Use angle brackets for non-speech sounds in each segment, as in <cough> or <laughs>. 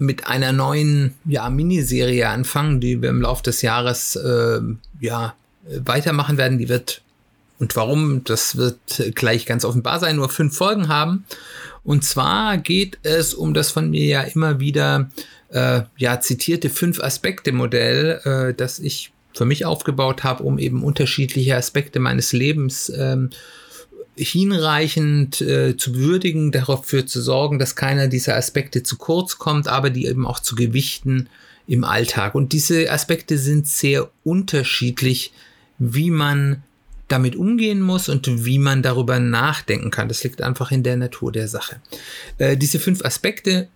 mit einer neuen ja, Miniserie anfangen, die wir im Laufe des Jahres äh, ja, weitermachen werden. Die wird, und warum, das wird gleich ganz offenbar sein, nur fünf Folgen haben. Und zwar geht es um das von mir ja immer wieder äh, ja, zitierte Fünf-Aspekte-Modell, äh, das ich für mich aufgebaut habe, um eben unterschiedliche Aspekte meines Lebens ähm, hinreichend äh, zu würdigen, dafür zu sorgen, dass keiner dieser Aspekte zu kurz kommt, aber die eben auch zu gewichten im Alltag. Und diese Aspekte sind sehr unterschiedlich, wie man damit umgehen muss und wie man darüber nachdenken kann. Das liegt einfach in der Natur der Sache. Äh, diese fünf Aspekte,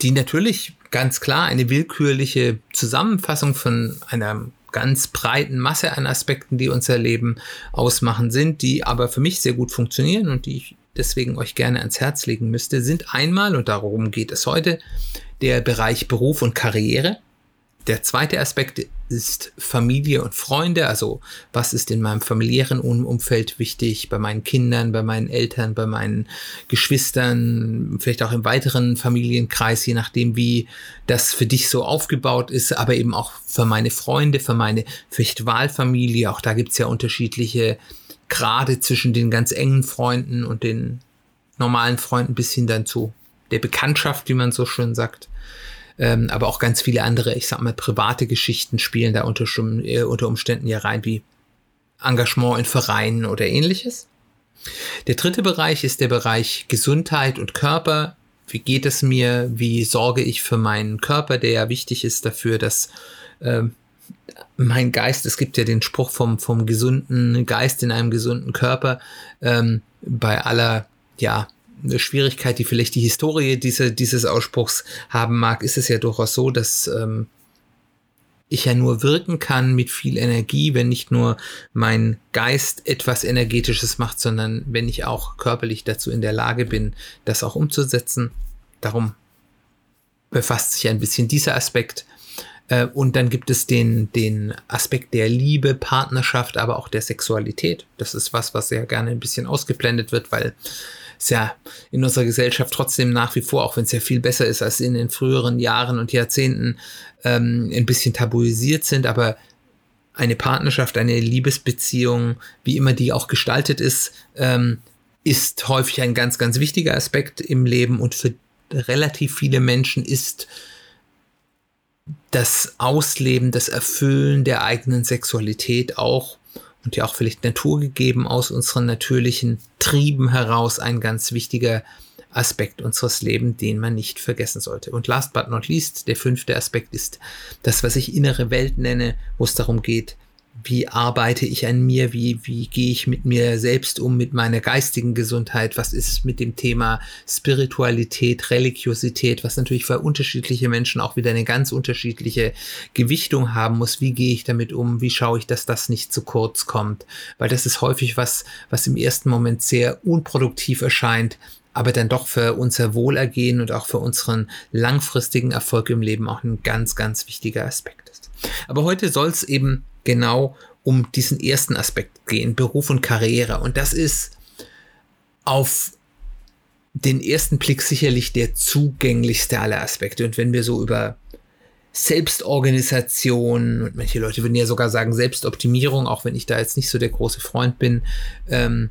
die natürlich ganz klar eine willkürliche Zusammenfassung von einer ganz breiten Masse an Aspekten, die unser Leben ausmachen, sind, die aber für mich sehr gut funktionieren und die ich deswegen euch gerne ans Herz legen müsste, sind einmal, und darum geht es heute, der Bereich Beruf und Karriere. Der zweite Aspekt ist Familie und Freunde, also was ist in meinem familiären Umfeld wichtig, bei meinen Kindern, bei meinen Eltern, bei meinen Geschwistern, vielleicht auch im weiteren Familienkreis, je nachdem, wie das für dich so aufgebaut ist, aber eben auch für meine Freunde, für meine vielleicht Wahlfamilie, auch da gibt's ja unterschiedliche Grade zwischen den ganz engen Freunden und den normalen Freunden bis hin dann zu der Bekanntschaft, wie man so schön sagt ähm, aber auch ganz viele andere, ich sag mal, private Geschichten spielen da unter, äh, unter Umständen ja rein, wie Engagement in Vereinen oder ähnliches. Der dritte Bereich ist der Bereich Gesundheit und Körper. Wie geht es mir? Wie sorge ich für meinen Körper, der ja wichtig ist dafür, dass äh, mein Geist, es gibt ja den Spruch vom, vom gesunden Geist in einem gesunden Körper, ähm, bei aller, ja, Schwierigkeit, die vielleicht die Historie diese, dieses Ausspruchs haben mag, ist es ja durchaus so, dass ähm, ich ja nur wirken kann mit viel Energie, wenn nicht nur mein Geist etwas Energetisches macht, sondern wenn ich auch körperlich dazu in der Lage bin, das auch umzusetzen. Darum befasst sich ein bisschen dieser Aspekt. Äh, und dann gibt es den, den Aspekt der Liebe, Partnerschaft, aber auch der Sexualität. Das ist was, was ja gerne ein bisschen ausgeblendet wird, weil ist ja in unserer Gesellschaft trotzdem nach wie vor, auch wenn es ja viel besser ist als in den früheren Jahren und Jahrzehnten, ähm, ein bisschen tabuisiert sind, aber eine Partnerschaft, eine Liebesbeziehung, wie immer die auch gestaltet ist, ähm, ist häufig ein ganz, ganz wichtiger Aspekt im Leben. Und für relativ viele Menschen ist das Ausleben, das Erfüllen der eigenen Sexualität auch und ja auch vielleicht naturgegeben aus unseren natürlichen Trieben heraus ein ganz wichtiger Aspekt unseres Lebens, den man nicht vergessen sollte. Und last but not least, der fünfte Aspekt ist das, was ich innere Welt nenne, wo es darum geht, wie arbeite ich an mir, wie, wie gehe ich mit mir selbst um, mit meiner geistigen Gesundheit, was ist mit dem Thema Spiritualität, Religiosität, was natürlich für unterschiedliche Menschen auch wieder eine ganz unterschiedliche Gewichtung haben muss, wie gehe ich damit um, wie schaue ich, dass das nicht zu kurz kommt, weil das ist häufig was, was im ersten Moment sehr unproduktiv erscheint, aber dann doch für unser Wohlergehen und auch für unseren langfristigen Erfolg im Leben auch ein ganz, ganz wichtiger Aspekt ist. Aber heute soll es eben genau um diesen ersten Aspekt gehen, Beruf und Karriere. Und das ist auf den ersten Blick sicherlich der zugänglichste aller Aspekte. Und wenn wir so über Selbstorganisation und manche Leute würden ja sogar sagen Selbstoptimierung, auch wenn ich da jetzt nicht so der große Freund bin, ähm,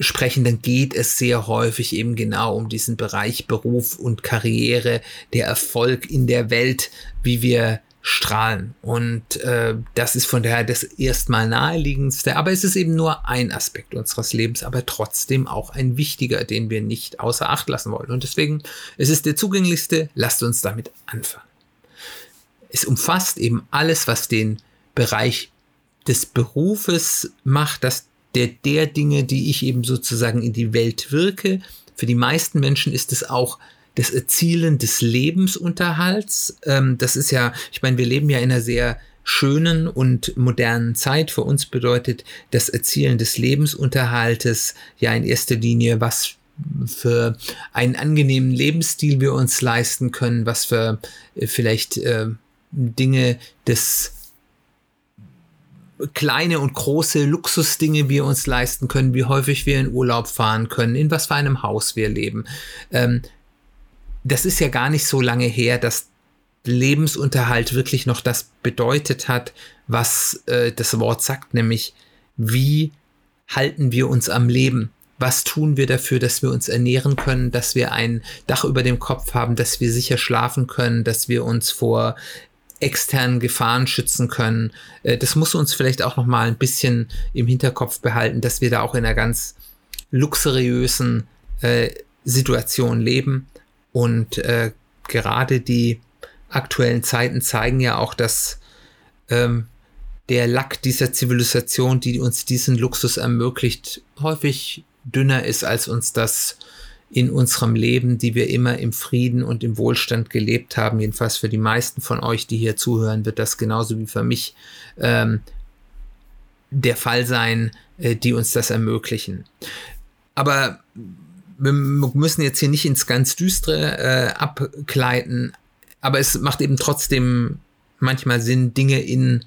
sprechen, dann geht es sehr häufig eben genau um diesen Bereich Beruf und Karriere, der Erfolg in der Welt, wie wir strahlen. Und äh, das ist von daher das erstmal naheliegendste. Aber es ist eben nur ein Aspekt unseres Lebens, aber trotzdem auch ein wichtiger, den wir nicht außer Acht lassen wollen. Und deswegen es ist der zugänglichste. Lasst uns damit anfangen. Es umfasst eben alles, was den Bereich des Berufes macht, dass der, der Dinge, die ich eben sozusagen in die Welt wirke. Für die meisten Menschen ist es auch das Erzielen des Lebensunterhalts. Ähm, das ist ja, ich meine, wir leben ja in einer sehr schönen und modernen Zeit. Für uns bedeutet das Erzielen des Lebensunterhaltes ja in erster Linie, was für einen angenehmen Lebensstil wir uns leisten können, was für äh, vielleicht äh, Dinge des kleine und große Luxusdinge wir uns leisten können, wie häufig wir in Urlaub fahren können, in was für einem Haus wir leben. Ähm, das ist ja gar nicht so lange her, dass Lebensunterhalt wirklich noch das bedeutet hat, was äh, das Wort sagt, nämlich wie halten wir uns am Leben? Was tun wir dafür, dass wir uns ernähren können, dass wir ein Dach über dem Kopf haben, dass wir sicher schlafen können, dass wir uns vor externen Gefahren schützen können. Äh, das muss uns vielleicht auch noch mal ein bisschen im Hinterkopf behalten, dass wir da auch in einer ganz luxuriösen äh, Situation leben und äh, gerade die aktuellen Zeiten zeigen ja auch, dass ähm, der Lack dieser Zivilisation, die uns diesen Luxus ermöglicht, häufig dünner ist, als uns das in unserem Leben, die wir immer im Frieden und im Wohlstand gelebt haben. Jedenfalls für die meisten von euch, die hier zuhören, wird das genauso wie für mich ähm, der Fall sein, äh, die uns das ermöglichen. Aber wir müssen jetzt hier nicht ins ganz Düstere äh, abgleiten, aber es macht eben trotzdem manchmal Sinn, Dinge in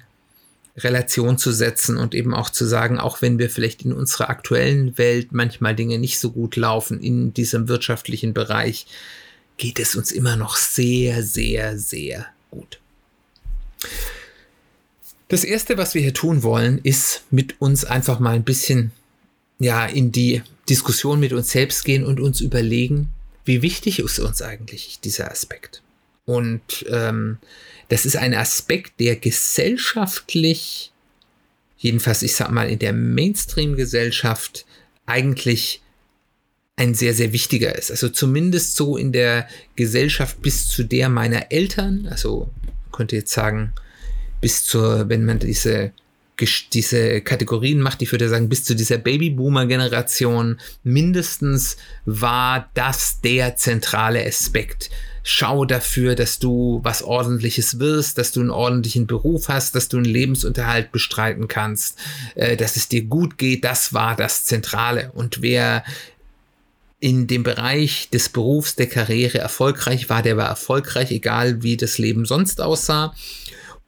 Relation zu setzen und eben auch zu sagen, auch wenn wir vielleicht in unserer aktuellen Welt manchmal Dinge nicht so gut laufen in diesem wirtschaftlichen Bereich, geht es uns immer noch sehr, sehr, sehr gut. Das erste, was wir hier tun wollen, ist mit uns einfach mal ein bisschen ja in die Diskussion mit uns selbst gehen und uns überlegen, wie wichtig ist uns eigentlich dieser Aspekt. Und ähm, das ist ein Aspekt, der gesellschaftlich, jedenfalls ich sag mal in der Mainstream-Gesellschaft, eigentlich ein sehr, sehr wichtiger ist. Also zumindest so in der Gesellschaft bis zu der meiner Eltern, also könnte jetzt sagen, bis zur, wenn man diese diese Kategorien macht, ich würde sagen, bis zu dieser Babyboomer-Generation mindestens war das der zentrale Aspekt schau dafür, dass du was ordentliches wirst, dass du einen ordentlichen Beruf hast, dass du einen Lebensunterhalt bestreiten kannst, äh, dass es dir gut geht, das war das Zentrale. Und wer in dem Bereich des Berufs, der Karriere erfolgreich war, der war erfolgreich, egal wie das Leben sonst aussah.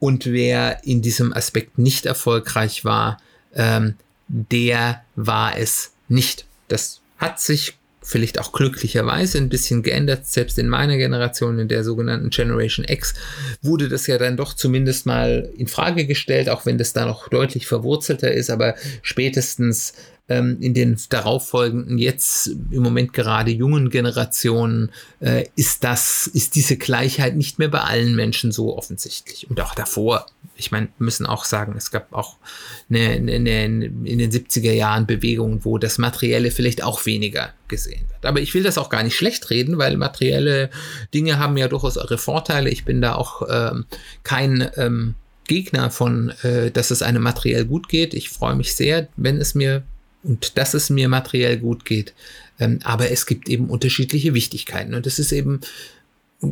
Und wer in diesem Aspekt nicht erfolgreich war, ähm, der war es nicht. Das hat sich vielleicht auch glücklicherweise ein bisschen geändert. Selbst in meiner Generation, in der sogenannten Generation X, wurde das ja dann doch zumindest mal in Frage gestellt, auch wenn das da noch deutlich verwurzelter ist. Aber spätestens ähm, in den darauffolgenden, jetzt im Moment gerade jungen Generationen, äh, ist das, ist diese Gleichheit nicht mehr bei allen Menschen so offensichtlich. Und auch davor. Ich meine, müssen auch sagen, es gab auch eine, eine, eine, in den 70er Jahren Bewegungen, wo das Materielle vielleicht auch weniger gesehen wird. Aber ich will das auch gar nicht schlecht reden, weil materielle Dinge haben ja durchaus ihre Vorteile. Ich bin da auch ähm, kein ähm, Gegner von, äh, dass es einem materiell gut geht. Ich freue mich sehr, wenn es mir und dass es mir materiell gut geht. Ähm, aber es gibt eben unterschiedliche Wichtigkeiten und es ist eben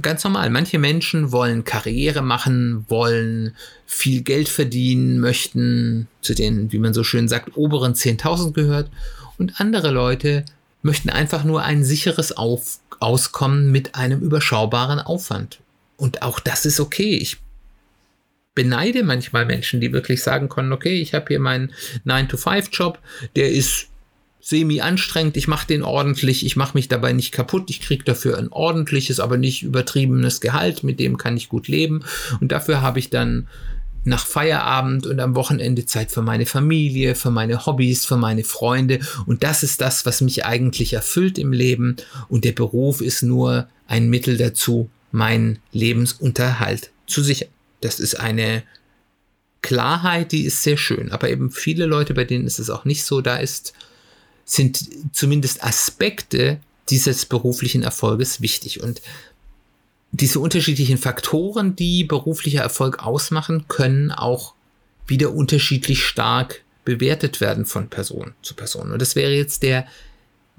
ganz normal. Manche Menschen wollen Karriere machen, wollen viel Geld verdienen, möchten zu den, wie man so schön sagt, oberen 10.000 gehört und andere Leute möchten einfach nur ein sicheres Auf Auskommen mit einem überschaubaren Aufwand. Und auch das ist okay. Ich beneide manchmal Menschen, die wirklich sagen können, okay, ich habe hier meinen 9-to-5-Job, der ist semi anstrengend, ich mache den ordentlich, ich mache mich dabei nicht kaputt, ich kriege dafür ein ordentliches, aber nicht übertriebenes Gehalt, mit dem kann ich gut leben. Und dafür habe ich dann nach Feierabend und am Wochenende Zeit für meine Familie, für meine Hobbys, für meine Freunde. Und das ist das, was mich eigentlich erfüllt im Leben. Und der Beruf ist nur ein Mittel dazu, meinen Lebensunterhalt zu sichern. Das ist eine Klarheit, die ist sehr schön. Aber eben viele Leute, bei denen ist es auch nicht so, da ist, sind zumindest Aspekte dieses beruflichen Erfolges wichtig. Und diese unterschiedlichen Faktoren, die beruflicher Erfolg ausmachen, können auch wieder unterschiedlich stark bewertet werden von Person zu Person. Und das wäre jetzt der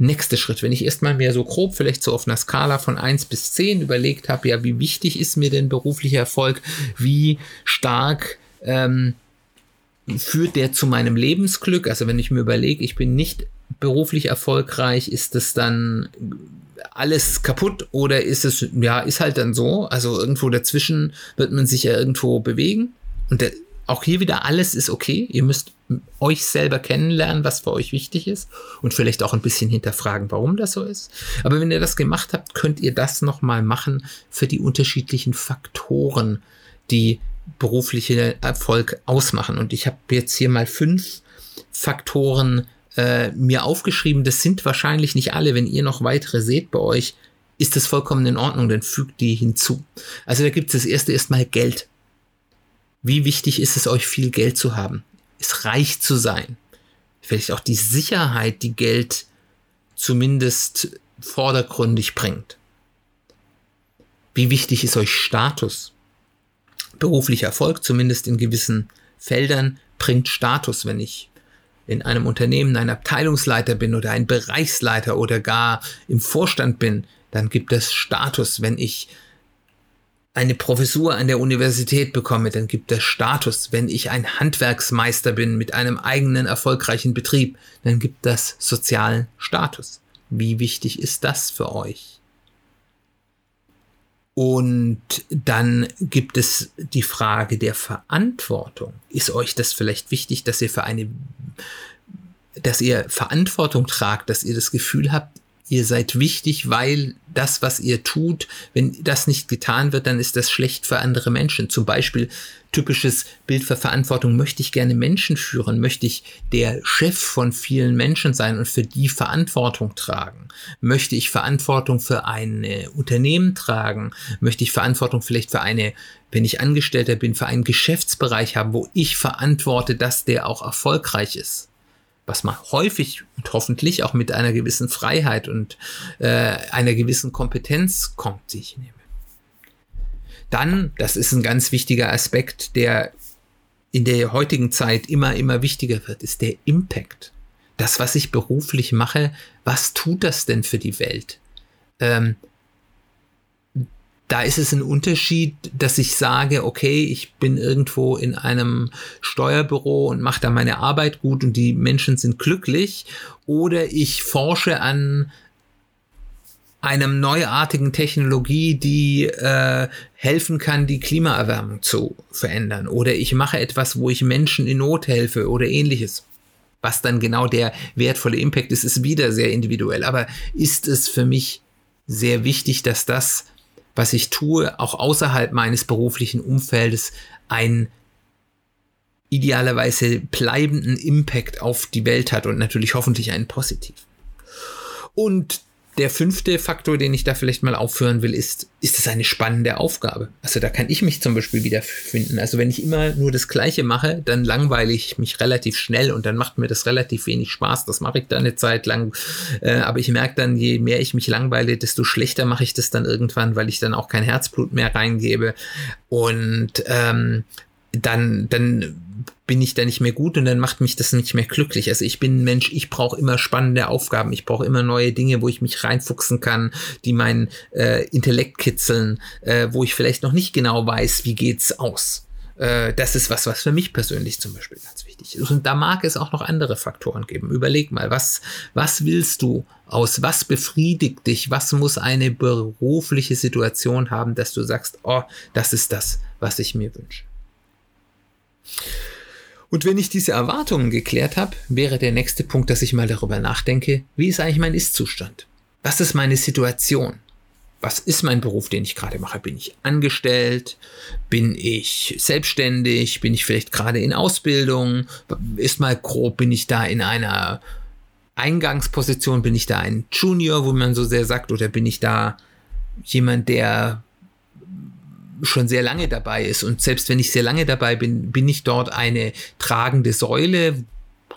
nächste Schritt? Wenn ich erstmal mir so grob, vielleicht so auf einer Skala von 1 bis 10 überlegt habe, ja, wie wichtig ist mir denn beruflicher Erfolg? Wie stark ähm, führt der zu meinem Lebensglück? Also wenn ich mir überlege, ich bin nicht beruflich erfolgreich, ist das dann alles kaputt oder ist es, ja, ist halt dann so. Also irgendwo dazwischen wird man sich ja irgendwo bewegen. Und der, auch hier wieder alles ist okay. Ihr müsst euch selber kennenlernen, was für euch wichtig ist und vielleicht auch ein bisschen hinterfragen, warum das so ist. Aber wenn ihr das gemacht habt, könnt ihr das nochmal machen für die unterschiedlichen Faktoren, die berufliche Erfolg ausmachen. Und ich habe jetzt hier mal fünf Faktoren äh, mir aufgeschrieben. Das sind wahrscheinlich nicht alle. Wenn ihr noch weitere seht bei euch, ist das vollkommen in Ordnung, dann fügt die hinzu. Also da gibt es das erste erstmal Geld. Wie wichtig ist es euch, viel Geld zu haben? Es reich zu sein. Vielleicht auch die Sicherheit, die Geld zumindest vordergründig bringt. Wie wichtig ist euch Status? Beruflicher Erfolg, zumindest in gewissen Feldern, bringt Status, wenn ich in einem Unternehmen ein Abteilungsleiter bin oder ein Bereichsleiter oder gar im Vorstand bin, dann gibt es Status. Wenn ich eine Professur an der Universität bekomme, dann gibt es Status. Wenn ich ein Handwerksmeister bin mit einem eigenen erfolgreichen Betrieb, dann gibt das sozialen Status. Wie wichtig ist das für euch? Und dann gibt es die Frage der Verantwortung. Ist euch das vielleicht wichtig, dass ihr für eine, dass ihr Verantwortung tragt, dass ihr das Gefühl habt, ihr seid wichtig, weil das, was ihr tut, wenn das nicht getan wird, dann ist das schlecht für andere Menschen. Zum Beispiel typisches Bild für Verantwortung, möchte ich gerne Menschen führen, möchte ich der Chef von vielen Menschen sein und für die Verantwortung tragen? Möchte ich Verantwortung für ein Unternehmen tragen? Möchte ich Verantwortung vielleicht für eine, wenn ich Angestellter bin, für einen Geschäftsbereich haben, wo ich verantworte, dass der auch erfolgreich ist? Was man häufig und hoffentlich auch mit einer gewissen Freiheit und äh, einer gewissen Kompetenz kommt, die ich nehme. Dann, das ist ein ganz wichtiger Aspekt, der in der heutigen Zeit immer, immer wichtiger wird, ist der Impact. Das, was ich beruflich mache, was tut das denn für die Welt? Ähm, da ist es ein Unterschied, dass ich sage, okay, ich bin irgendwo in einem Steuerbüro und mache da meine Arbeit gut und die Menschen sind glücklich, oder ich forsche an einem neuartigen Technologie, die äh, helfen kann, die Klimaerwärmung zu verändern. Oder ich mache etwas, wo ich Menschen in Not helfe oder ähnliches. Was dann genau der wertvolle Impact ist, ist wieder sehr individuell. Aber ist es für mich sehr wichtig, dass das was ich tue, auch außerhalb meines beruflichen Umfeldes einen idealerweise bleibenden Impact auf die Welt hat und natürlich hoffentlich einen positiv. Und der fünfte Faktor, den ich da vielleicht mal aufführen will, ist, ist es eine spannende Aufgabe? Also da kann ich mich zum Beispiel wiederfinden. Also wenn ich immer nur das Gleiche mache, dann langweile ich mich relativ schnell und dann macht mir das relativ wenig Spaß. Das mache ich dann eine Zeit lang. Äh, aber ich merke dann, je mehr ich mich langweile, desto schlechter mache ich das dann irgendwann, weil ich dann auch kein Herzblut mehr reingebe. Und ähm, dann, dann bin ich da nicht mehr gut und dann macht mich das nicht mehr glücklich. Also ich bin ein Mensch, ich brauche immer spannende Aufgaben, ich brauche immer neue Dinge, wo ich mich reinfuchsen kann, die mein äh, Intellekt kitzeln, äh, wo ich vielleicht noch nicht genau weiß, wie geht's aus. Äh, das ist was, was für mich persönlich zum Beispiel ganz wichtig ist. Und da mag es auch noch andere Faktoren geben. Überleg mal, was, was willst du aus? Was befriedigt dich? Was muss eine berufliche Situation haben, dass du sagst, oh, das ist das, was ich mir wünsche. Und wenn ich diese Erwartungen geklärt habe, wäre der nächste Punkt, dass ich mal darüber nachdenke, wie ist eigentlich mein Ist-Zustand? Was ist meine Situation? Was ist mein Beruf, den ich gerade mache? Bin ich angestellt? Bin ich selbstständig? Bin ich vielleicht gerade in Ausbildung? Ist mal grob, bin ich da in einer Eingangsposition? Bin ich da ein Junior, wo man so sehr sagt? Oder bin ich da jemand, der schon sehr lange dabei ist. Und selbst wenn ich sehr lange dabei bin, bin ich dort eine tragende Säule,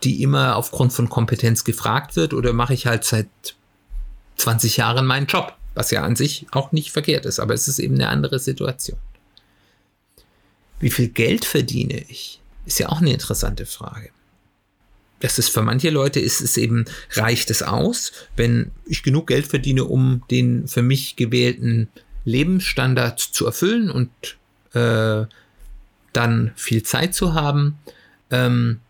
die immer aufgrund von Kompetenz gefragt wird, oder mache ich halt seit 20 Jahren meinen Job, was ja an sich auch nicht verkehrt ist, aber es ist eben eine andere Situation. Wie viel Geld verdiene ich? Ist ja auch eine interessante Frage. das ist für manche Leute ist es eben, reicht es aus, wenn ich genug Geld verdiene, um den für mich gewählten Lebensstandard zu erfüllen und äh, dann viel Zeit zu haben. Ähm,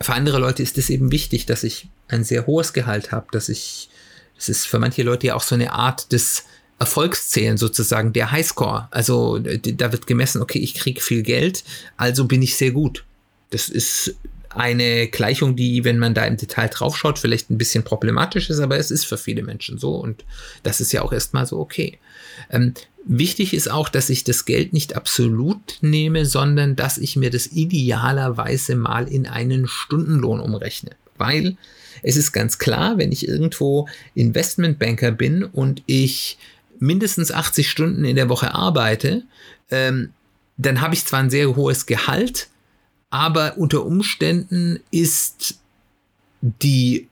für andere Leute ist es eben wichtig, dass ich ein sehr hohes Gehalt habe, dass ich, es ist für manche Leute ja auch so eine Art des Erfolgszählen sozusagen, der Highscore. Also da wird gemessen, okay, ich kriege viel Geld, also bin ich sehr gut. Das ist eine Gleichung, die, wenn man da im Detail draufschaut, vielleicht ein bisschen problematisch ist, aber es ist für viele Menschen so und das ist ja auch erstmal so okay. Ähm, wichtig ist auch, dass ich das Geld nicht absolut nehme, sondern dass ich mir das idealerweise mal in einen Stundenlohn umrechne, weil es ist ganz klar, wenn ich irgendwo Investmentbanker bin und ich mindestens 80 Stunden in der Woche arbeite, ähm, dann habe ich zwar ein sehr hohes Gehalt, aber unter Umständen ist die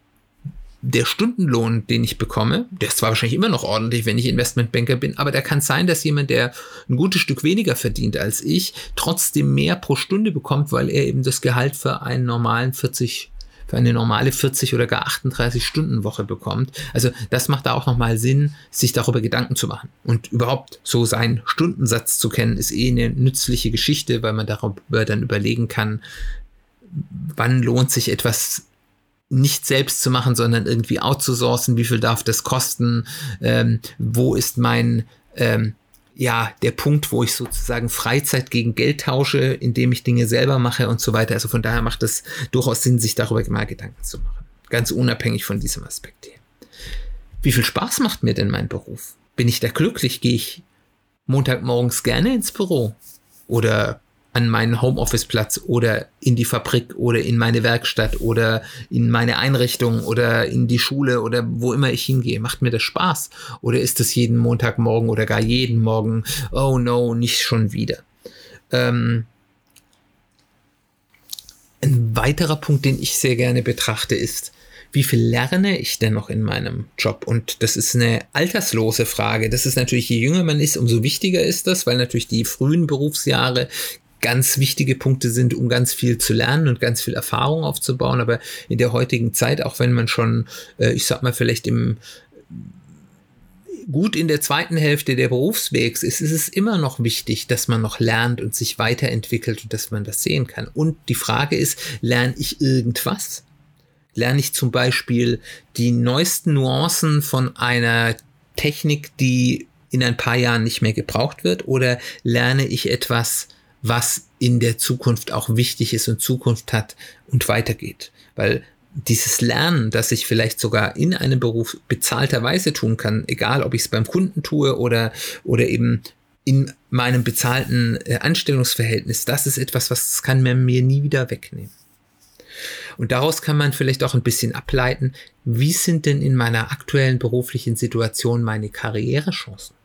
der Stundenlohn, den ich bekomme, der ist zwar wahrscheinlich immer noch ordentlich, wenn ich Investmentbanker bin, aber da kann sein, dass jemand, der ein gutes Stück weniger verdient als ich, trotzdem mehr pro Stunde bekommt, weil er eben das Gehalt für einen normalen 40 für eine normale 40 oder gar 38 Stunden Woche bekommt. Also das macht da auch nochmal Sinn, sich darüber Gedanken zu machen. Und überhaupt so seinen Stundensatz zu kennen, ist eh eine nützliche Geschichte, weil man darüber dann überlegen kann, wann lohnt sich etwas nicht selbst zu machen, sondern irgendwie outzusourcen, wie viel darf das kosten, ähm, wo ist mein ähm, ja, der Punkt, wo ich sozusagen Freizeit gegen Geld tausche, indem ich Dinge selber mache und so weiter. Also von daher macht es durchaus Sinn, sich darüber mal Gedanken zu machen. Ganz unabhängig von diesem Aspekt hier. Wie viel Spaß macht mir denn mein Beruf? Bin ich da glücklich? Gehe ich Montagmorgens gerne ins Büro? Oder an meinen Homeoffice-Platz oder in die Fabrik oder in meine Werkstatt oder in meine Einrichtung oder in die Schule oder wo immer ich hingehe. Macht mir das Spaß? Oder ist es jeden Montagmorgen oder gar jeden Morgen, oh no, nicht schon wieder? Ähm, ein weiterer Punkt, den ich sehr gerne betrachte, ist, wie viel lerne ich denn noch in meinem Job? Und das ist eine alterslose Frage. Das ist natürlich, je jünger man ist, umso wichtiger ist das, weil natürlich die frühen Berufsjahre ganz wichtige Punkte sind, um ganz viel zu lernen und ganz viel Erfahrung aufzubauen. Aber in der heutigen Zeit, auch wenn man schon, äh, ich sag mal, vielleicht im gut in der zweiten Hälfte der Berufswegs ist, ist es immer noch wichtig, dass man noch lernt und sich weiterentwickelt und dass man das sehen kann. Und die Frage ist, lerne ich irgendwas? Lerne ich zum Beispiel die neuesten Nuancen von einer Technik, die in ein paar Jahren nicht mehr gebraucht wird? Oder lerne ich etwas, was in der Zukunft auch wichtig ist und Zukunft hat und weitergeht. Weil dieses Lernen, das ich vielleicht sogar in einem Beruf bezahlterweise tun kann, egal ob ich es beim Kunden tue oder, oder eben in meinem bezahlten äh, Anstellungsverhältnis, das ist etwas, was kann man mir nie wieder wegnehmen. Und daraus kann man vielleicht auch ein bisschen ableiten, wie sind denn in meiner aktuellen beruflichen Situation meine Karrierechancen?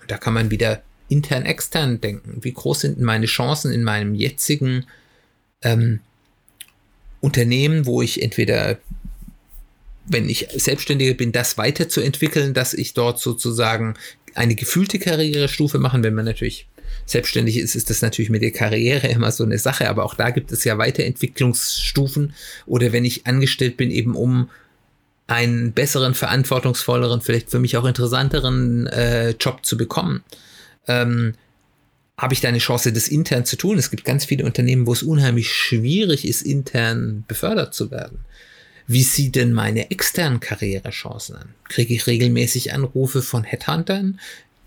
Und da kann man wieder intern, extern denken. Wie groß sind meine Chancen in meinem jetzigen ähm, Unternehmen, wo ich entweder, wenn ich Selbstständiger bin, das weiterzuentwickeln, dass ich dort sozusagen eine gefühlte Karrierestufe machen. Wenn man natürlich selbstständig ist, ist das natürlich mit der Karriere <laughs> immer so eine Sache, aber auch da gibt es ja Weiterentwicklungsstufen. Oder wenn ich angestellt bin, eben um einen besseren, verantwortungsvolleren, vielleicht für mich auch interessanteren äh, Job zu bekommen ähm, habe ich da eine Chance, das intern zu tun. Es gibt ganz viele Unternehmen, wo es unheimlich schwierig ist, intern befördert zu werden. Wie sieht denn meine externen Karrierechancen an? Kriege ich regelmäßig Anrufe von Headhuntern?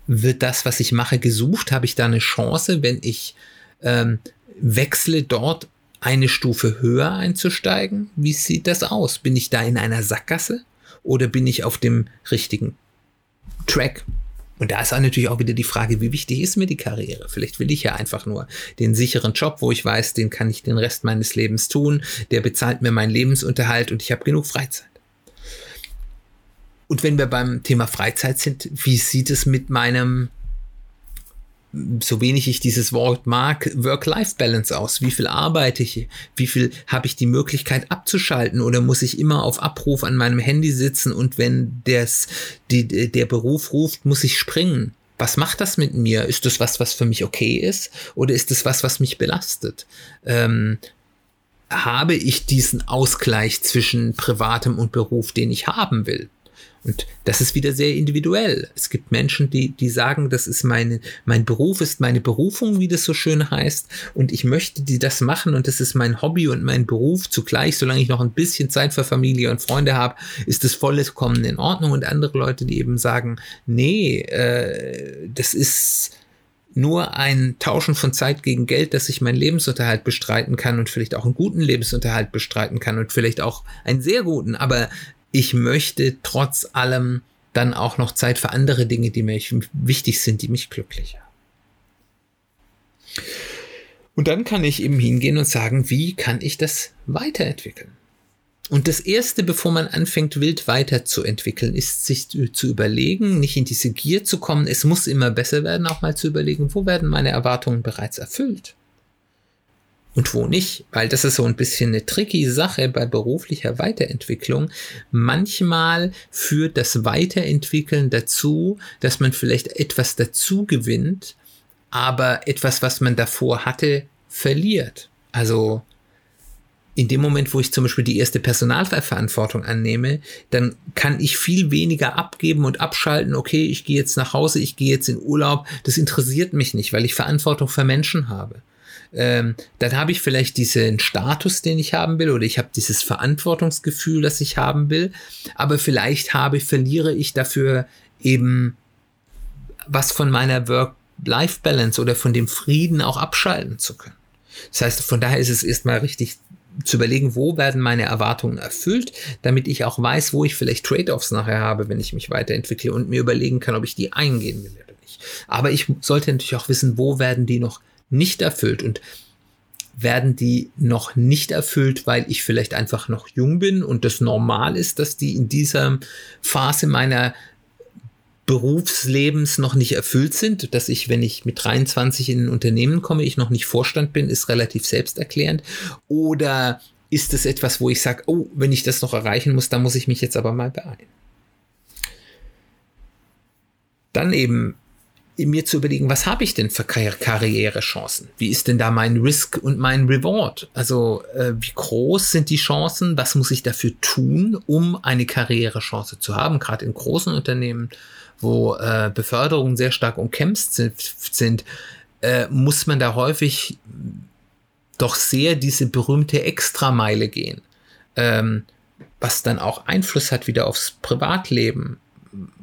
Wird das, was ich mache, gesucht? Habe ich da eine Chance, wenn ich ähm, wechsle, dort eine Stufe höher einzusteigen? Wie sieht das aus? Bin ich da in einer Sackgasse oder bin ich auf dem richtigen Track? Und da ist auch natürlich auch wieder die Frage, wie wichtig ist mir die Karriere? Vielleicht will ich ja einfach nur den sicheren Job, wo ich weiß, den kann ich den Rest meines Lebens tun, der bezahlt mir meinen Lebensunterhalt und ich habe genug Freizeit. Und wenn wir beim Thema Freizeit sind, wie sieht es mit meinem so wenig ich dieses Wort mag, Work-Life-Balance aus? Wie viel arbeite ich? Wie viel habe ich die Möglichkeit abzuschalten oder muss ich immer auf Abruf an meinem Handy sitzen und wenn des, die, der Beruf ruft, muss ich springen? Was macht das mit mir? Ist das was, was für mich okay ist oder ist das was, was mich belastet? Ähm, habe ich diesen Ausgleich zwischen privatem und Beruf, den ich haben will? Und das ist wieder sehr individuell. Es gibt Menschen, die, die sagen, das ist meine, mein Beruf ist meine Berufung, wie das so schön heißt. Und ich möchte die das machen und das ist mein Hobby und mein Beruf zugleich. Solange ich noch ein bisschen Zeit für Familie und Freunde habe, ist das vollkommen in Ordnung. Und andere Leute, die eben sagen, nee, äh, das ist, nur ein Tauschen von Zeit gegen Geld, dass ich meinen Lebensunterhalt bestreiten kann und vielleicht auch einen guten Lebensunterhalt bestreiten kann und vielleicht auch einen sehr guten, aber ich möchte trotz allem dann auch noch Zeit für andere Dinge, die mir wichtig sind, die mich glücklich haben. Und dann kann ich eben hingehen und sagen, wie kann ich das weiterentwickeln? Und das Erste, bevor man anfängt, wild weiterzuentwickeln, ist sich zu überlegen, nicht in diese Gier zu kommen. Es muss immer besser werden, auch mal zu überlegen, wo werden meine Erwartungen bereits erfüllt? Und wo nicht, weil das ist so ein bisschen eine tricky Sache bei beruflicher Weiterentwicklung. Manchmal führt das Weiterentwickeln dazu, dass man vielleicht etwas dazu gewinnt, aber etwas, was man davor hatte, verliert. Also in dem Moment, wo ich zum Beispiel die erste Personalverantwortung annehme, dann kann ich viel weniger abgeben und abschalten. Okay, ich gehe jetzt nach Hause, ich gehe jetzt in Urlaub. Das interessiert mich nicht, weil ich Verantwortung für Menschen habe ähm, dann habe ich vielleicht diesen Status, den ich haben will, oder ich habe dieses Verantwortungsgefühl, das ich haben will, aber vielleicht habe, verliere ich dafür eben was von meiner Work-Life-Balance oder von dem Frieden auch abschalten zu können. Das heißt, von daher ist es erstmal richtig zu überlegen, wo werden meine Erwartungen erfüllt, damit ich auch weiß, wo ich vielleicht Trade-offs nachher habe, wenn ich mich weiterentwickle und mir überlegen kann, ob ich die eingehen will oder nicht. Aber ich sollte natürlich auch wissen, wo werden die noch nicht erfüllt und werden die noch nicht erfüllt, weil ich vielleicht einfach noch jung bin und das normal ist, dass die in dieser Phase meiner Berufslebens noch nicht erfüllt sind, dass ich, wenn ich mit 23 in ein Unternehmen komme, ich noch nicht Vorstand bin, ist relativ selbsterklärend. Oder ist es etwas, wo ich sage, oh, wenn ich das noch erreichen muss, dann muss ich mich jetzt aber mal beeilen. Dann eben mir zu überlegen, was habe ich denn für Karrierechancen? Wie ist denn da mein Risk und mein Reward? Also äh, wie groß sind die Chancen? Was muss ich dafür tun, um eine Karrierechance zu haben? Gerade in großen Unternehmen, wo äh, Beförderungen sehr stark umkämpft sind, sind äh, muss man da häufig doch sehr diese berühmte Extrameile gehen, ähm, was dann auch Einfluss hat wieder aufs Privatleben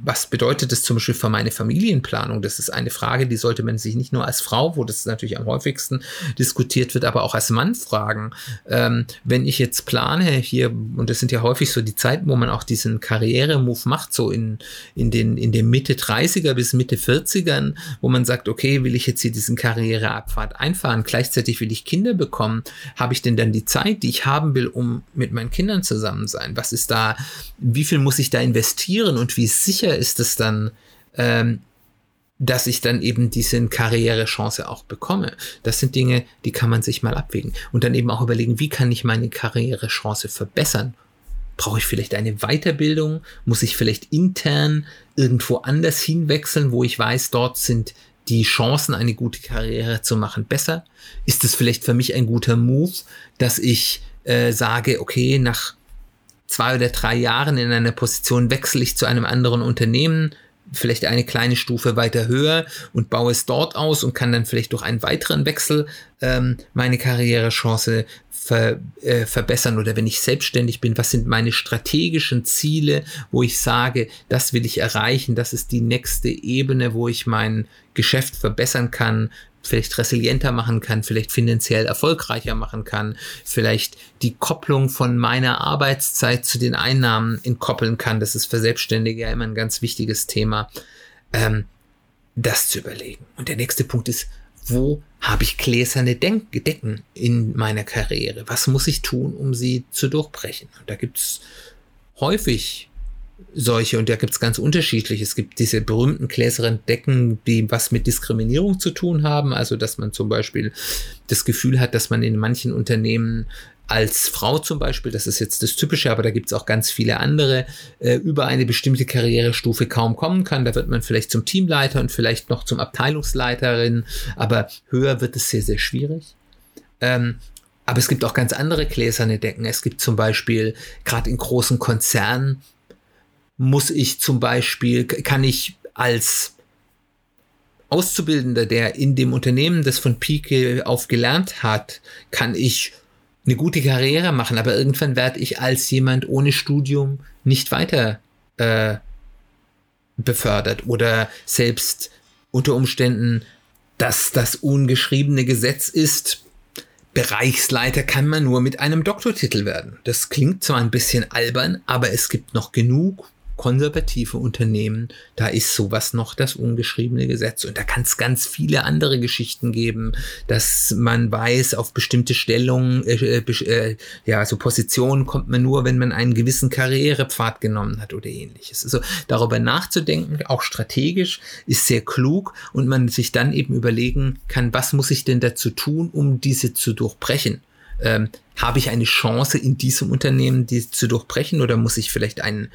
was bedeutet das zum Beispiel für meine Familienplanung? Das ist eine Frage, die sollte man sich nicht nur als Frau, wo das natürlich am häufigsten diskutiert wird, aber auch als Mann fragen. Ähm, wenn ich jetzt plane hier, und das sind ja häufig so die Zeiten, wo man auch diesen Karrieremove macht, so in, in den, in den Mitte 30er bis Mitte 40ern, wo man sagt, okay, will ich jetzt hier diesen Karriereabfahrt einfahren, gleichzeitig will ich Kinder bekommen, habe ich denn dann die Zeit, die ich haben will, um mit meinen Kindern zusammen sein? Was ist da, wie viel muss ich da investieren und wie sicher ist es dann, ähm, dass ich dann eben diese Karrierechance auch bekomme. Das sind Dinge, die kann man sich mal abwägen und dann eben auch überlegen, wie kann ich meine Karrierechance verbessern? Brauche ich vielleicht eine Weiterbildung? Muss ich vielleicht intern irgendwo anders hinwechseln, wo ich weiß, dort sind die Chancen, eine gute Karriere zu machen, besser? Ist es vielleicht für mich ein guter Move, dass ich äh, sage, okay, nach zwei oder drei Jahren in einer Position wechsle ich zu einem anderen Unternehmen, vielleicht eine kleine Stufe weiter höher und baue es dort aus und kann dann vielleicht durch einen weiteren Wechsel ähm, meine Karrierechance ver, äh, verbessern. Oder wenn ich selbstständig bin, was sind meine strategischen Ziele, wo ich sage, das will ich erreichen, das ist die nächste Ebene, wo ich mein Geschäft verbessern kann, vielleicht resilienter machen kann, vielleicht finanziell erfolgreicher machen kann, vielleicht die Kopplung von meiner Arbeitszeit zu den Einnahmen entkoppeln kann. Das ist für Selbstständige ja immer ein ganz wichtiges Thema, ähm, das zu überlegen. Und der nächste Punkt ist, wo habe ich gläserne Denk Decken in meiner Karriere? Was muss ich tun, um sie zu durchbrechen? Und da gibt es häufig solche, und da gibt es ganz unterschiedlich. Es gibt diese berühmten gläseren Decken, die was mit Diskriminierung zu tun haben. Also, dass man zum Beispiel das Gefühl hat, dass man in manchen Unternehmen als Frau zum Beispiel, das ist jetzt das Typische, aber da gibt es auch ganz viele andere, äh, über eine bestimmte Karrierestufe kaum kommen kann. Da wird man vielleicht zum Teamleiter und vielleicht noch zum Abteilungsleiterin, aber höher wird es sehr, sehr schwierig. Ähm, aber es gibt auch ganz andere gläserne Decken. Es gibt zum Beispiel, gerade in großen Konzernen, muss ich zum Beispiel, kann ich als Auszubildender, der in dem Unternehmen das von Pike auf gelernt hat, kann ich eine gute Karriere machen, aber irgendwann werde ich als jemand ohne Studium nicht weiter äh, befördert oder selbst unter Umständen, dass das ungeschriebene Gesetz ist, Bereichsleiter kann man nur mit einem Doktortitel werden. Das klingt zwar ein bisschen albern, aber es gibt noch genug konservative Unternehmen, da ist sowas noch das ungeschriebene Gesetz. Und da kann es ganz viele andere Geschichten geben, dass man weiß, auf bestimmte Stellungen, äh, äh, äh, ja, so Positionen kommt man nur, wenn man einen gewissen Karrierepfad genommen hat oder ähnliches. Also darüber nachzudenken, auch strategisch, ist sehr klug und man sich dann eben überlegen kann, was muss ich denn dazu tun, um diese zu durchbrechen. Ähm, habe ich eine Chance in diesem Unternehmen, die zu durchbrechen oder muss ich vielleicht einen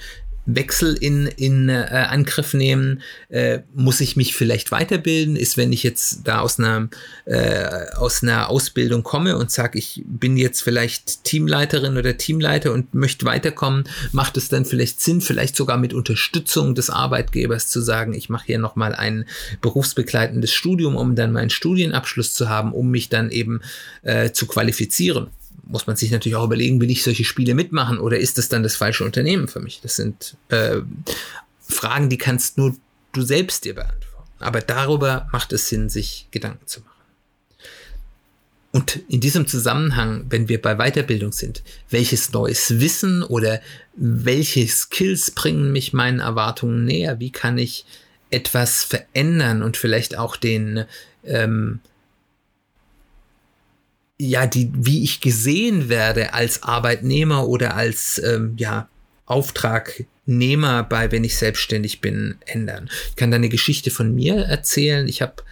Wechsel in, in äh, Angriff nehmen? Äh, muss ich mich vielleicht weiterbilden? Ist, wenn ich jetzt da aus einer, äh, aus einer Ausbildung komme und sage, ich bin jetzt vielleicht Teamleiterin oder Teamleiter und möchte weiterkommen, macht es dann vielleicht Sinn, vielleicht sogar mit Unterstützung des Arbeitgebers zu sagen, ich mache hier nochmal ein berufsbegleitendes Studium, um dann meinen Studienabschluss zu haben, um mich dann eben äh, zu qualifizieren muss man sich natürlich auch überlegen, will ich solche Spiele mitmachen oder ist das dann das falsche Unternehmen für mich? Das sind äh, Fragen, die kannst nur du selbst dir beantworten. Aber darüber macht es Sinn, sich Gedanken zu machen. Und in diesem Zusammenhang, wenn wir bei Weiterbildung sind, welches neues Wissen oder welche Skills bringen mich meinen Erwartungen näher? Wie kann ich etwas verändern und vielleicht auch den ähm, ja, die, wie ich gesehen werde als Arbeitnehmer oder als ähm, ja, Auftragnehmer bei, wenn ich selbstständig bin, ändern. Ich kann da eine Geschichte von mir erzählen. Ich habe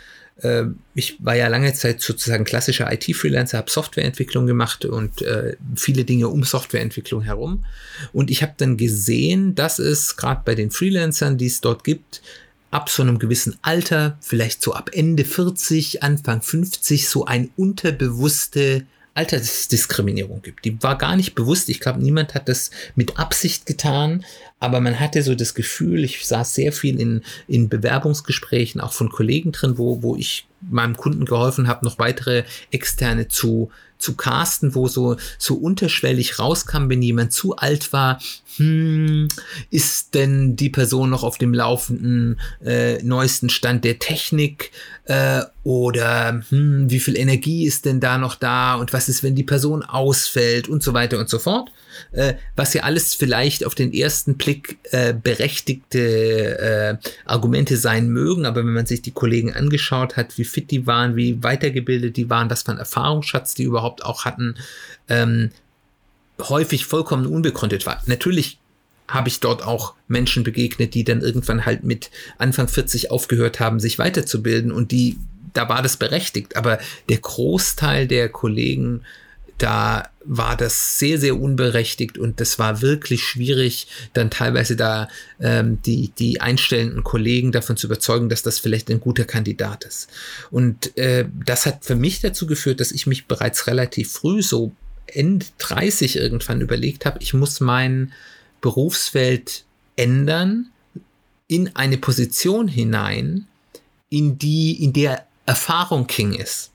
äh, ich war ja lange Zeit sozusagen klassischer IT-Freelancer, habe Softwareentwicklung gemacht und äh, viele Dinge um Softwareentwicklung herum. Und ich habe dann gesehen, dass es gerade bei den Freelancern, die es dort gibt, ab so einem gewissen Alter, vielleicht so ab Ende 40, Anfang 50, so ein unterbewusste Altersdiskriminierung gibt. Die war gar nicht bewusst. Ich glaube, niemand hat das mit Absicht getan, aber man hatte so das Gefühl, ich saß sehr viel in, in Bewerbungsgesprächen, auch von Kollegen drin, wo, wo ich meinem Kunden geholfen habe, noch weitere externe zu, zu casten, wo so, so unterschwellig rauskam, wenn jemand zu alt war, hm, ist denn die Person noch auf dem laufenden äh, neuesten Stand der Technik äh, oder hm, wie viel Energie ist denn da noch da und was ist, wenn die Person ausfällt und so weiter und so fort. Äh, was ja alles vielleicht auf den ersten Blick äh, berechtigte äh, Argumente sein mögen, aber wenn man sich die Kollegen angeschaut hat, wie fit die waren, wie weitergebildet die waren, was für ein Erfahrungsschatz die überhaupt auch hatten, ähm, häufig vollkommen unbegründet war. Natürlich habe ich dort auch Menschen begegnet, die dann irgendwann halt mit Anfang 40 aufgehört haben, sich weiterzubilden und die, da war das berechtigt. Aber der Großteil der Kollegen, da war das sehr, sehr unberechtigt und das war wirklich schwierig, dann teilweise da ähm, die, die einstellenden Kollegen davon zu überzeugen, dass das vielleicht ein guter Kandidat ist. Und äh, das hat für mich dazu geführt, dass ich mich bereits relativ früh so Ende 30 irgendwann überlegt habe, ich muss mein Berufsfeld ändern in eine Position hinein, in die, in der Erfahrung King ist.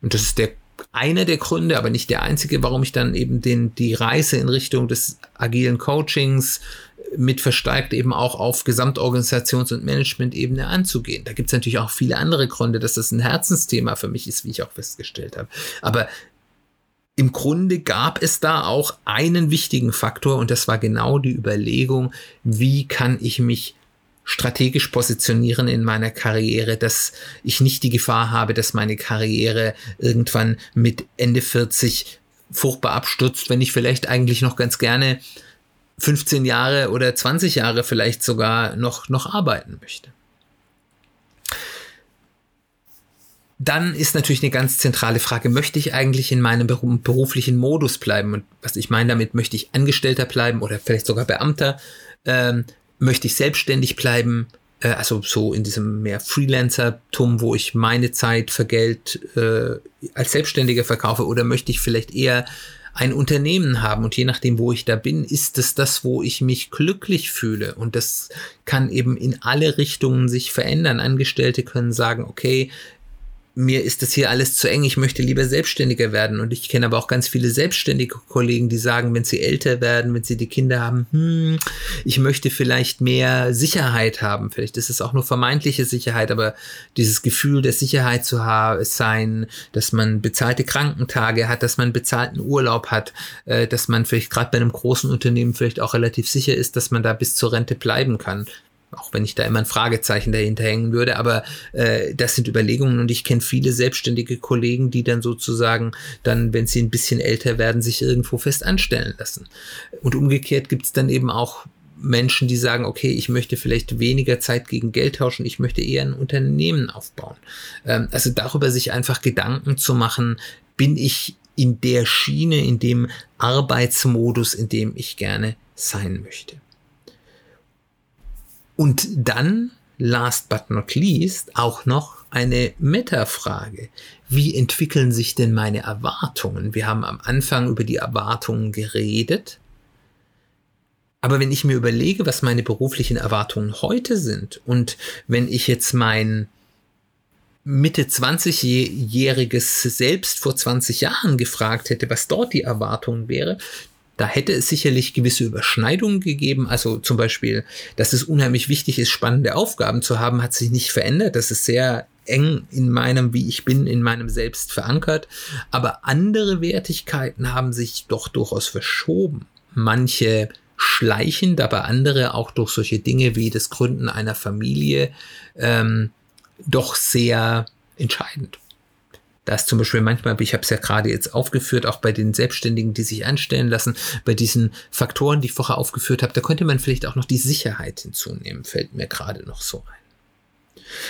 Und das ist der einer der Gründe, aber nicht der einzige, warum ich dann eben den, die Reise in Richtung des agilen Coachings mit versteigt eben auch auf Gesamtorganisations- und Management-Ebene anzugehen. Da gibt es natürlich auch viele andere Gründe, dass das ein Herzensthema für mich ist, wie ich auch festgestellt habe. Aber im Grunde gab es da auch einen wichtigen Faktor und das war genau die Überlegung, wie kann ich mich strategisch positionieren in meiner Karriere, dass ich nicht die Gefahr habe, dass meine Karriere irgendwann mit Ende 40 furchtbar abstürzt, wenn ich vielleicht eigentlich noch ganz gerne 15 Jahre oder 20 Jahre vielleicht sogar noch, noch arbeiten möchte. dann ist natürlich eine ganz zentrale Frage, möchte ich eigentlich in meinem beruflichen Modus bleiben? Und was ich meine damit, möchte ich Angestellter bleiben oder vielleicht sogar Beamter? Ähm, möchte ich selbstständig bleiben? äh, also so in diesem mehr Freelancer-Tum, wo ich meine Zeit für Geld äh, als Selbstständiger verkaufe, oder möchte ich vielleicht eher ein Unternehmen haben und je nachdem, wo ich da bin, ist es das, wo ich mich glücklich fühle und das kann eben in alle Richtungen sich verändern. Angestellte können sagen, okay, mir ist das hier alles zu eng, ich möchte lieber selbstständiger werden. Und ich kenne aber auch ganz viele selbstständige Kollegen, die sagen, wenn sie älter werden, wenn sie die Kinder haben, hm, ich möchte vielleicht mehr Sicherheit haben. Vielleicht ist es auch nur vermeintliche Sicherheit, aber dieses Gefühl der Sicherheit zu haben, sein, dass man bezahlte Krankentage hat, dass man bezahlten Urlaub hat, äh, dass man vielleicht gerade bei einem großen Unternehmen vielleicht auch relativ sicher ist, dass man da bis zur Rente bleiben kann auch wenn ich da immer ein Fragezeichen dahinter hängen würde, aber äh, das sind Überlegungen und ich kenne viele selbstständige Kollegen, die dann sozusagen dann, wenn sie ein bisschen älter werden, sich irgendwo fest anstellen lassen. Und umgekehrt gibt es dann eben auch Menschen, die sagen, okay, ich möchte vielleicht weniger Zeit gegen Geld tauschen, ich möchte eher ein Unternehmen aufbauen. Ähm, also darüber sich einfach Gedanken zu machen, bin ich in der Schiene, in dem Arbeitsmodus, in dem ich gerne sein möchte. Und dann, last but not least, auch noch eine Metafrage. Wie entwickeln sich denn meine Erwartungen? Wir haben am Anfang über die Erwartungen geredet. Aber wenn ich mir überlege, was meine beruflichen Erwartungen heute sind und wenn ich jetzt mein Mitte 20-jähriges selbst vor 20 Jahren gefragt hätte, was dort die Erwartung wäre, da hätte es sicherlich gewisse Überschneidungen gegeben. Also zum Beispiel, dass es unheimlich wichtig ist, spannende Aufgaben zu haben, hat sich nicht verändert. Das ist sehr eng in meinem, wie ich bin, in meinem Selbst verankert. Aber andere Wertigkeiten haben sich doch durchaus verschoben. Manche schleichend, aber andere auch durch solche Dinge wie das Gründen einer Familie ähm, doch sehr entscheidend. Da ist zum Beispiel manchmal, ich habe es ja gerade jetzt aufgeführt, auch bei den Selbstständigen, die sich anstellen lassen, bei diesen Faktoren, die ich vorher aufgeführt habe, da könnte man vielleicht auch noch die Sicherheit hinzunehmen, fällt mir gerade noch so ein.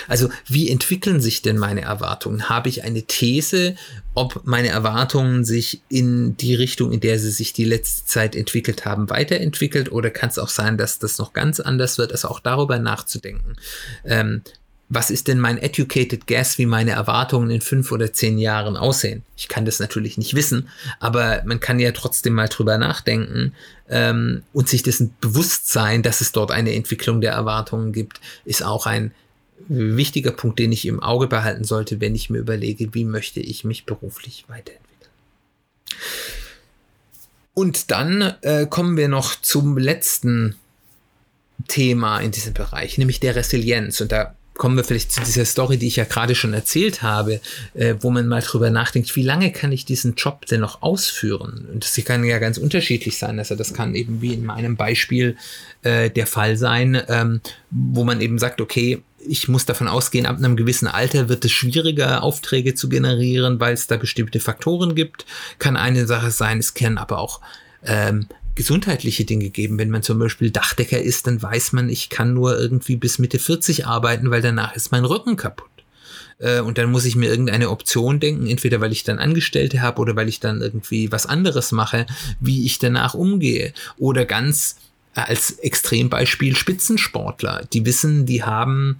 Also wie entwickeln sich denn meine Erwartungen? Habe ich eine These, ob meine Erwartungen sich in die Richtung, in der sie sich die letzte Zeit entwickelt haben, weiterentwickelt? Oder kann es auch sein, dass das noch ganz anders wird? Also auch darüber nachzudenken. Ähm, was ist denn mein educated guess, wie meine Erwartungen in fünf oder zehn Jahren aussehen? Ich kann das natürlich nicht wissen, aber man kann ja trotzdem mal drüber nachdenken ähm, und sich dessen bewusst sein, dass es dort eine Entwicklung der Erwartungen gibt, ist auch ein wichtiger Punkt, den ich im Auge behalten sollte, wenn ich mir überlege, wie möchte ich mich beruflich weiterentwickeln. Und dann äh, kommen wir noch zum letzten Thema in diesem Bereich, nämlich der Resilienz. Und da kommen wir vielleicht zu dieser Story, die ich ja gerade schon erzählt habe, äh, wo man mal drüber nachdenkt, wie lange kann ich diesen Job denn noch ausführen? Und das kann ja ganz unterschiedlich sein. Also das kann eben wie in meinem Beispiel äh, der Fall sein, ähm, wo man eben sagt, okay, ich muss davon ausgehen, ab einem gewissen Alter wird es schwieriger, Aufträge zu generieren, weil es da bestimmte Faktoren gibt. Kann eine Sache sein, es können aber auch ähm, gesundheitliche Dinge geben. Wenn man zum Beispiel Dachdecker ist, dann weiß man, ich kann nur irgendwie bis Mitte 40 arbeiten, weil danach ist mein Rücken kaputt. Äh, und dann muss ich mir irgendeine Option denken, entweder weil ich dann Angestellte habe oder weil ich dann irgendwie was anderes mache, wie ich danach umgehe. Oder ganz äh, als Extrembeispiel Spitzensportler, die wissen, die haben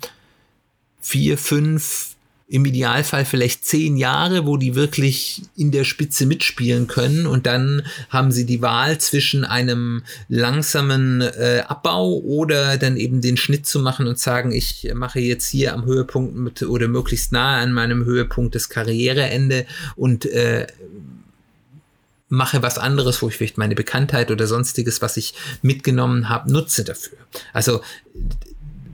vier, fünf, im Idealfall vielleicht zehn Jahre, wo die wirklich in der Spitze mitspielen können und dann haben sie die Wahl zwischen einem langsamen äh, Abbau oder dann eben den Schnitt zu machen und sagen, ich mache jetzt hier am Höhepunkt mit oder möglichst nahe an meinem Höhepunkt das Karriereende und äh, mache was anderes, wo ich vielleicht meine Bekanntheit oder sonstiges, was ich mitgenommen habe, nutze dafür. Also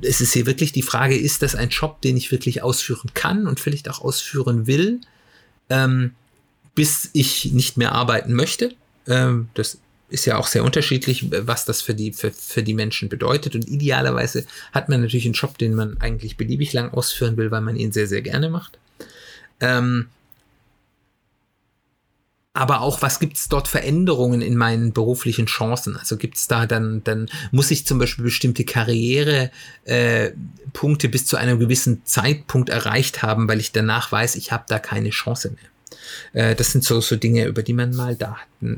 es ist hier wirklich die Frage, ist das ein Job, den ich wirklich ausführen kann und vielleicht auch ausführen will, ähm, bis ich nicht mehr arbeiten möchte. Ähm, das ist ja auch sehr unterschiedlich, was das für die, für, für die Menschen bedeutet. Und idealerweise hat man natürlich einen Job, den man eigentlich beliebig lang ausführen will, weil man ihn sehr, sehr gerne macht. Ähm, aber auch, was gibt es dort Veränderungen in meinen beruflichen Chancen? Also gibt es da dann, dann muss ich zum Beispiel bestimmte Karrierepunkte äh, bis zu einem gewissen Zeitpunkt erreicht haben, weil ich danach weiß, ich habe da keine Chance mehr. Äh, das sind so, so Dinge, über die man mal da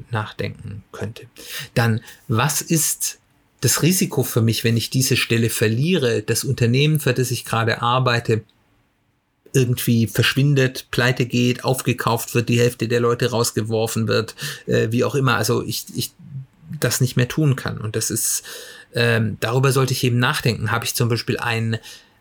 nachdenken könnte. Dann, was ist das Risiko für mich, wenn ich diese Stelle verliere, das Unternehmen, für das ich gerade arbeite, irgendwie verschwindet, pleite geht, aufgekauft wird, die Hälfte der Leute rausgeworfen wird, äh, wie auch immer. Also ich, ich das nicht mehr tun kann. Und das ist, ähm, darüber sollte ich eben nachdenken. Habe ich zum Beispiel einen,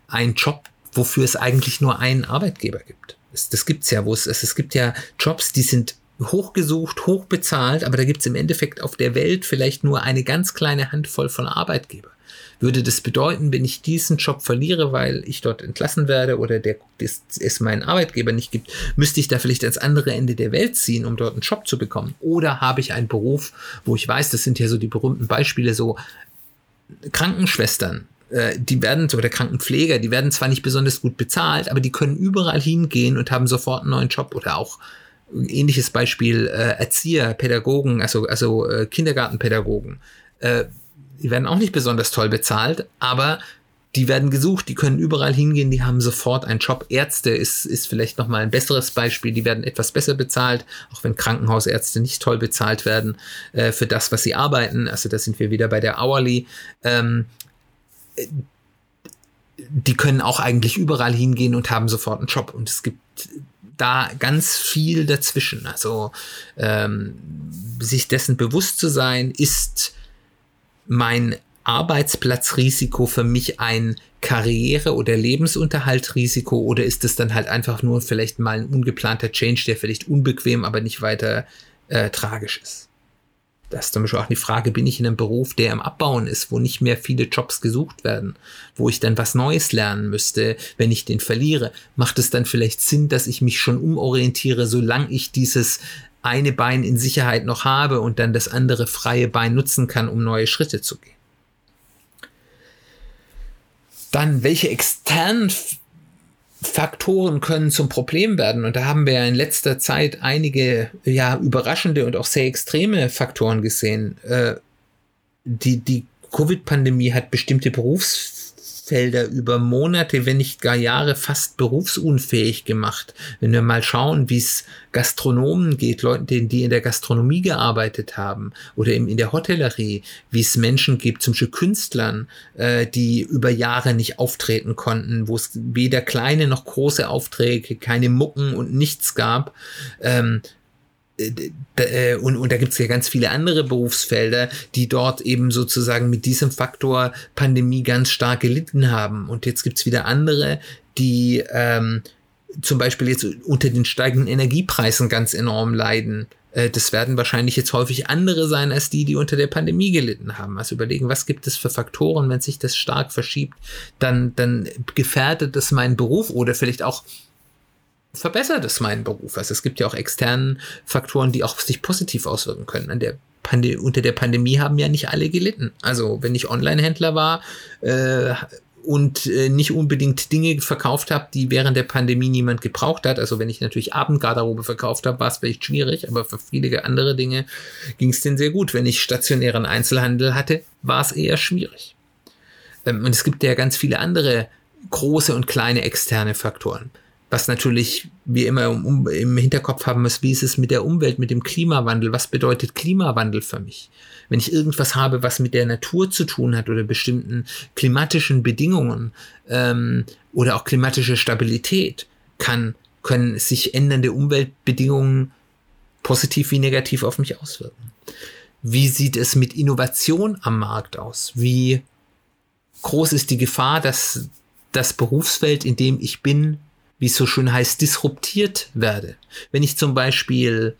einen Job, wofür es eigentlich nur einen Arbeitgeber gibt? Das, das gibt's ja, wo es, es, es gibt ja Jobs, die sind hochgesucht, hochbezahlt, aber da gibt's im Endeffekt auf der Welt vielleicht nur eine ganz kleine Handvoll von Arbeitgebern würde das bedeuten, wenn ich diesen Job verliere, weil ich dort entlassen werde oder der, es meinen Arbeitgeber nicht gibt, müsste ich da vielleicht ans andere Ende der Welt ziehen, um dort einen Job zu bekommen? Oder habe ich einen Beruf, wo ich weiß, das sind ja so die berühmten Beispiele, so Krankenschwestern, äh, die werden, oder Krankenpfleger, die werden zwar nicht besonders gut bezahlt, aber die können überall hingehen und haben sofort einen neuen Job oder auch ähnliches Beispiel äh, Erzieher, Pädagogen, also, also äh, Kindergartenpädagogen. Äh, die werden auch nicht besonders toll bezahlt, aber die werden gesucht, die können überall hingehen, die haben sofort einen Job. Ärzte ist, ist vielleicht nochmal ein besseres Beispiel, die werden etwas besser bezahlt, auch wenn Krankenhausärzte nicht toll bezahlt werden äh, für das, was sie arbeiten. Also da sind wir wieder bei der Hourly. Ähm, die können auch eigentlich überall hingehen und haben sofort einen Job. Und es gibt da ganz viel dazwischen. Also ähm, sich dessen bewusst zu sein, ist mein Arbeitsplatzrisiko für mich ein Karriere- oder Lebensunterhaltrisiko oder ist es dann halt einfach nur vielleicht mal ein ungeplanter Change, der vielleicht unbequem, aber nicht weiter äh, tragisch ist? Das ist zum Beispiel auch die Frage, bin ich in einem Beruf, der im Abbauen ist, wo nicht mehr viele Jobs gesucht werden, wo ich dann was Neues lernen müsste, wenn ich den verliere? Macht es dann vielleicht Sinn, dass ich mich schon umorientiere, solange ich dieses eine Bein in Sicherheit noch habe und dann das andere freie Bein nutzen kann, um neue Schritte zu gehen. Dann, welche externen Faktoren können zum Problem werden? Und da haben wir in letzter Zeit einige ja, überraschende und auch sehr extreme Faktoren gesehen. Äh, die die Covid-Pandemie hat bestimmte Berufs Berufsfelder über Monate, wenn nicht gar Jahre fast berufsunfähig gemacht. Wenn wir mal schauen, wie es Gastronomen geht, Leuten, die in der Gastronomie gearbeitet haben oder in der Hotellerie, wie es Menschen gibt, zum Beispiel Künstlern, äh, die über Jahre nicht auftreten konnten, wo es weder kleine noch große Aufträge, keine Mucken und nichts gab. Ähm, äh, und, und da gibt es ja ganz viele andere Berufsfelder, die dort eben sozusagen mit diesem Faktor Pandemie ganz stark gelitten haben. Und jetzt gibt es wieder andere, die ähm, zum Beispiel jetzt unter den steigenden Energiepreisen ganz enorm leiden. Äh, das werden wahrscheinlich jetzt häufig andere sein als die, die unter der Pandemie gelitten haben. Also überlegen, was gibt es für Faktoren, wenn sich das stark verschiebt, dann, dann gefährdet das meinen Beruf oder vielleicht auch verbessert es meinen Beruf. Also es gibt ja auch externen Faktoren, die auch sich positiv auswirken können. An der Pande unter der Pandemie haben ja nicht alle gelitten. Also wenn ich Online-Händler war äh, und äh, nicht unbedingt Dinge verkauft habe, die während der Pandemie niemand gebraucht hat. Also wenn ich natürlich Abendgarderobe verkauft habe, war es vielleicht schwierig, aber für viele andere Dinge ging es denn sehr gut. Wenn ich stationären Einzelhandel hatte, war es eher schwierig. Ähm, und es gibt ja ganz viele andere große und kleine externe Faktoren was natürlich wir immer im, im Hinterkopf haben müssen, wie ist es mit der Umwelt, mit dem Klimawandel? Was bedeutet Klimawandel für mich? Wenn ich irgendwas habe, was mit der Natur zu tun hat oder bestimmten klimatischen Bedingungen ähm, oder auch klimatische Stabilität, kann, können sich ändernde Umweltbedingungen positiv wie negativ auf mich auswirken. Wie sieht es mit Innovation am Markt aus? Wie groß ist die Gefahr, dass das Berufsfeld, in dem ich bin, wie es so schön heißt, disruptiert werde. Wenn ich zum Beispiel,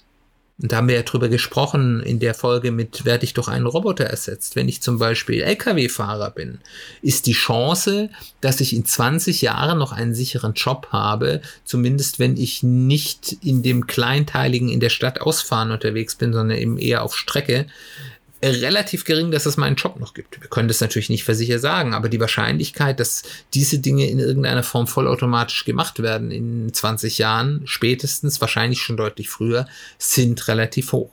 und da haben wir ja drüber gesprochen in der Folge mit, werde ich doch einen Roboter ersetzt, wenn ich zum Beispiel Lkw-Fahrer bin, ist die Chance, dass ich in 20 Jahren noch einen sicheren Job habe, zumindest wenn ich nicht in dem kleinteiligen in der Stadt ausfahren unterwegs bin, sondern eben eher auf Strecke, relativ gering, dass es meinen Job noch gibt. Wir können das natürlich nicht versicher sagen, aber die Wahrscheinlichkeit, dass diese Dinge in irgendeiner Form vollautomatisch gemacht werden in 20 Jahren, spätestens, wahrscheinlich schon deutlich früher, sind relativ hoch.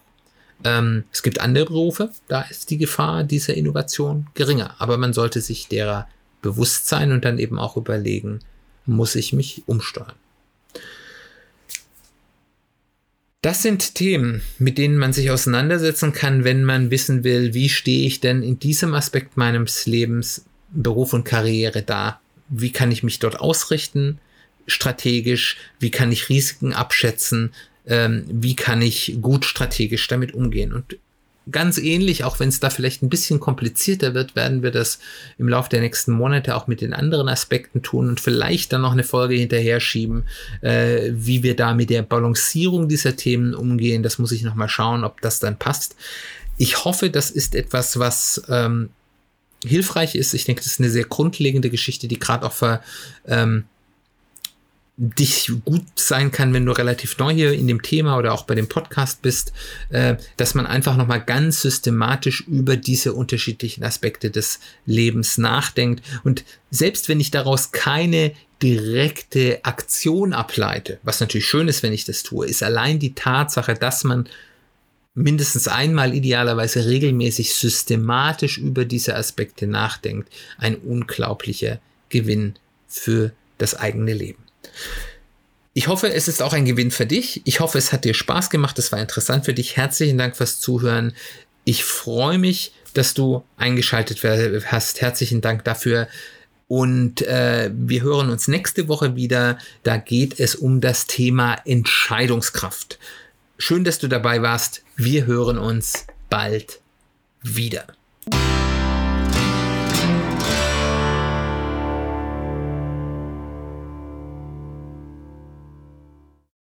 Ähm, es gibt andere Berufe, da ist die Gefahr dieser Innovation geringer, aber man sollte sich derer bewusst sein und dann eben auch überlegen, muss ich mich umsteuern. Das sind Themen, mit denen man sich auseinandersetzen kann, wenn man wissen will, wie stehe ich denn in diesem Aspekt meines Lebens, Beruf und Karriere da? Wie kann ich mich dort ausrichten, strategisch? Wie kann ich Risiken abschätzen? Ähm, wie kann ich gut strategisch damit umgehen? Und ganz ähnlich, auch wenn es da vielleicht ein bisschen komplizierter wird, werden wir das im Laufe der nächsten Monate auch mit den anderen Aspekten tun und vielleicht dann noch eine Folge hinterher schieben, äh, wie wir da mit der Balancierung dieser Themen umgehen. Das muss ich nochmal schauen, ob das dann passt. Ich hoffe, das ist etwas, was ähm, hilfreich ist. Ich denke, das ist eine sehr grundlegende Geschichte, die gerade auch für ähm, dich gut sein kann, wenn du relativ neu hier in dem Thema oder auch bei dem Podcast bist, äh, dass man einfach nochmal ganz systematisch über diese unterschiedlichen Aspekte des Lebens nachdenkt. Und selbst wenn ich daraus keine direkte Aktion ableite, was natürlich schön ist, wenn ich das tue, ist allein die Tatsache, dass man mindestens einmal idealerweise regelmäßig systematisch über diese Aspekte nachdenkt, ein unglaublicher Gewinn für das eigene Leben. Ich hoffe, es ist auch ein Gewinn für dich. Ich hoffe, es hat dir Spaß gemacht. Es war interessant für dich. Herzlichen Dank fürs Zuhören. Ich freue mich, dass du eingeschaltet hast. Herzlichen Dank dafür. Und äh, wir hören uns nächste Woche wieder. Da geht es um das Thema Entscheidungskraft. Schön, dass du dabei warst. Wir hören uns bald wieder.